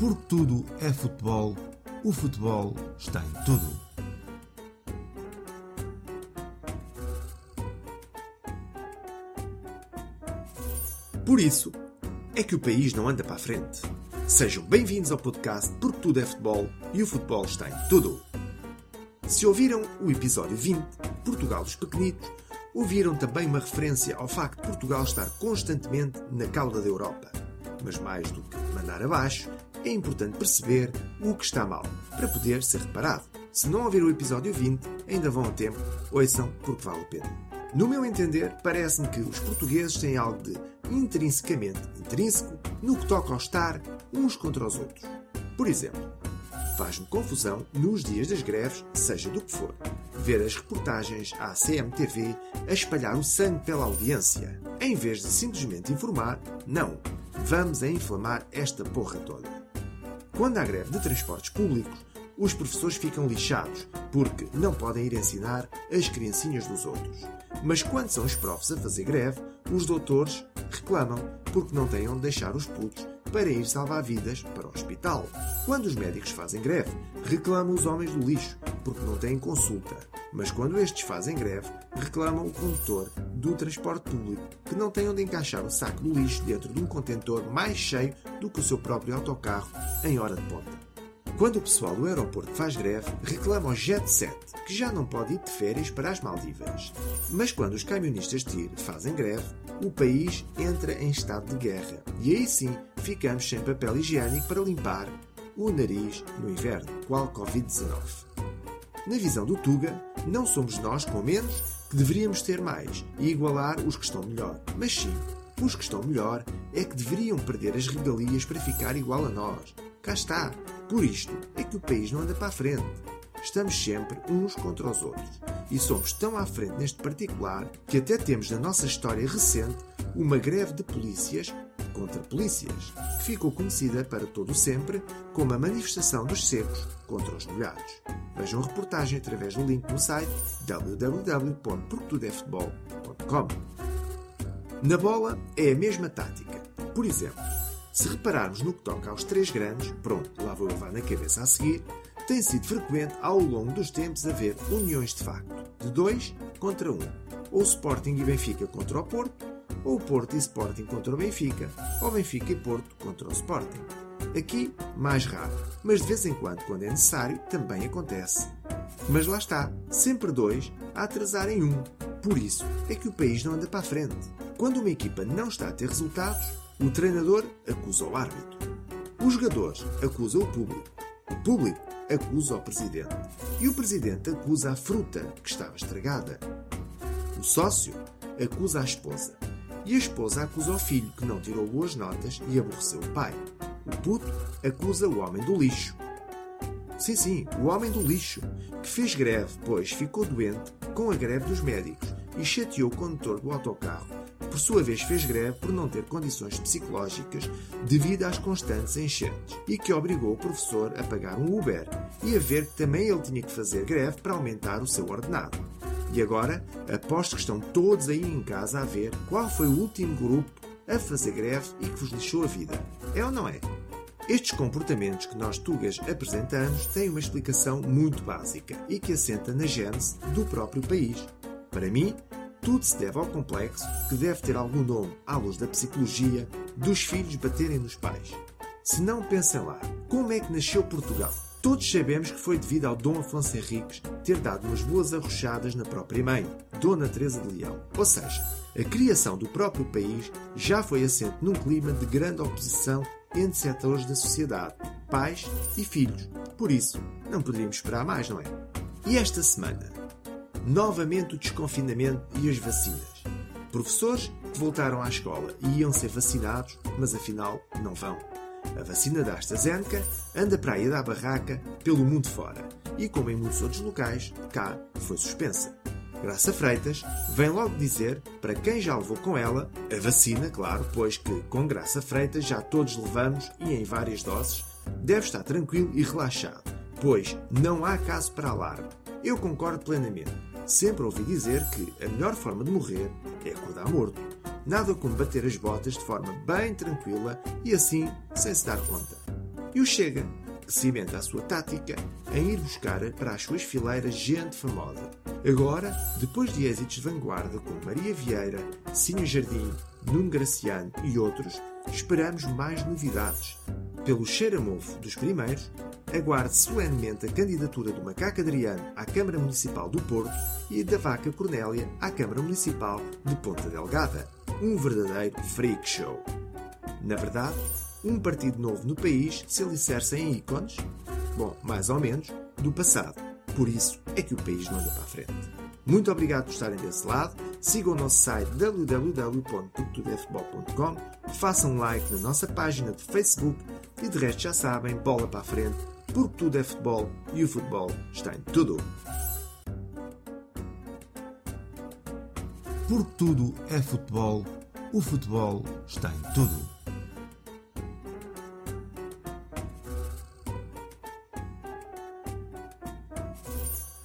Porque tudo é futebol, o futebol está em tudo. Por isso é que o país não anda para a frente. Sejam bem-vindos ao podcast Porque tudo é futebol e o futebol está em tudo. Se ouviram o episódio 20, Portugal dos Pequenitos, ouviram também uma referência ao facto de Portugal estar constantemente na cauda da Europa. Mas mais do que mandar abaixo, é importante perceber o que está mal, para poder ser reparado. Se não ouviram o episódio 20, ainda vão a tempo, ouçam porque vale a pena. No meu entender, parece-me que os portugueses têm algo de intrinsecamente intrínseco no que toca ao estar uns contra os outros. Por exemplo, faz-me confusão nos dias das greves, seja do que for, ver as reportagens à CMTV a espalhar o sangue pela audiência, em vez de simplesmente informar, não, vamos a inflamar esta porra toda. Quando há greve de transportes públicos, os professores ficam lixados porque não podem ir ensinar as criancinhas dos outros. Mas quando são os profs a fazer greve, os doutores reclamam porque não têm onde deixar os putos para ir salvar vidas para o hospital. Quando os médicos fazem greve, reclamam os homens do lixo porque não têm consulta. Mas quando estes fazem greve, reclamam o condutor do transporte público que não tem onde encaixar o saco do lixo dentro de um contentor mais cheio do que o seu próprio autocarro em hora de ponta. Quando o pessoal do aeroporto faz greve, reclama ao Jet Set que já não pode ir de férias para as Maldivas. Mas quando os camionistas TIR fazem greve, o país entra em estado de guerra. E aí sim ficamos sem papel higiênico para limpar o nariz no inverno, qual Covid-19. Na visão do Tuga, não somos nós com menos que deveríamos ter mais e igualar os que estão melhor. Mas sim, os que estão melhor é que deveriam perder as regalias para ficar igual a nós. Cá está. Por isto é que o país não anda para a frente. Estamos sempre uns contra os outros. E somos tão à frente neste particular que até temos na nossa história recente uma greve de polícias contra polícias, ficou conhecida para todo sempre como a manifestação dos secos contra os molhados. Vejam a reportagem através do link no site www.portudefutebol.com. Na bola é a mesma tática. Por exemplo, se repararmos no que toca aos três grandes, pronto, lá vou levar na cabeça a seguir, tem sido frequente ao longo dos tempos haver uniões de facto, de dois contra um, ou Sporting e Benfica contra o Porto, ou Porto e Sporting contra o Benfica, ou Benfica e Porto contra o Sporting. Aqui, mais raro, mas de vez em quando, quando é necessário, também acontece. Mas lá está, sempre dois a atrasarem um. Por isso é que o país não anda para a frente. Quando uma equipa não está a ter resultados, o treinador acusa o árbitro. Os jogadores acusam o público. O público acusa o presidente. E o presidente acusa a fruta que estava estragada. O sócio acusa a esposa. E a esposa acusa o filho que não tirou boas notas e aborreceu o pai. O puto acusa o homem do lixo. Sim, sim, o homem do lixo, que fez greve, pois ficou doente com a greve dos médicos e chateou o condutor do autocarro, por sua vez fez greve por não ter condições psicológicas devido às constantes enchentes e que obrigou o professor a pagar um Uber e a ver que também ele tinha que fazer greve para aumentar o seu ordenado. E agora, aposto que estão todos aí em casa a ver qual foi o último grupo a fazer greve e que vos lixou a vida. É ou não é? Estes comportamentos que nós tugas apresentamos têm uma explicação muito básica e que assenta na gênese do próprio país. Para mim, tudo se deve ao complexo, que deve ter algum nome à luz da psicologia, dos filhos baterem nos pais. Se não pensem lá, como é que nasceu Portugal? Todos sabemos que foi devido ao Dom Afonso Henriques ter dado umas boas arrochadas na própria mãe, Dona Teresa de Leão. Ou seja, a criação do próprio país já foi assente num clima de grande oposição entre setores da sociedade, pais e filhos. Por isso, não poderíamos esperar mais, não é? E esta semana, novamente o desconfinamento e as vacinas. Professores que voltaram à escola e iam ser vacinados, mas afinal não vão. A vacina da AstraZeneca anda para aí da barraca pelo mundo fora e, como em muitos outros locais, cá foi suspensa. Graça Freitas vem logo dizer para quem já levou com ela a vacina, claro, pois que com Graça Freitas já todos levamos e em várias doses, deve estar tranquilo e relaxado, pois não há caso para alarme. Eu concordo plenamente. Sempre ouvi dizer que a melhor forma de morrer é acordar morto. Nada como bater as botas de forma bem tranquila e assim sem se dar conta. E o Chega, que cimenta a sua tática em ir buscar para as suas fileiras gente famosa. Agora, depois de êxitos de vanguarda como Maria Vieira, Sinho Jardim, Nuno Graciano e outros, esperamos mais novidades. Pelo cheiramofo dos primeiros, aguarde solenemente a candidatura do Macaco Adriano à Câmara Municipal do Porto e da Vaca Cornélia à Câmara Municipal de Ponta Delgada. Um verdadeiro freak show. Na verdade, um partido novo no país se alicerça em ícones, bom, mais ou menos, do passado. Por isso é que o país não anda para a frente. Muito obrigado por estarem desse lado. Sigam o nosso site www.portudefutebol.com, façam um like na nossa página de Facebook e de resto já sabem, bola para a frente, porque tudo é futebol e o futebol está em tudo. Porque tudo é futebol, o futebol está em tudo.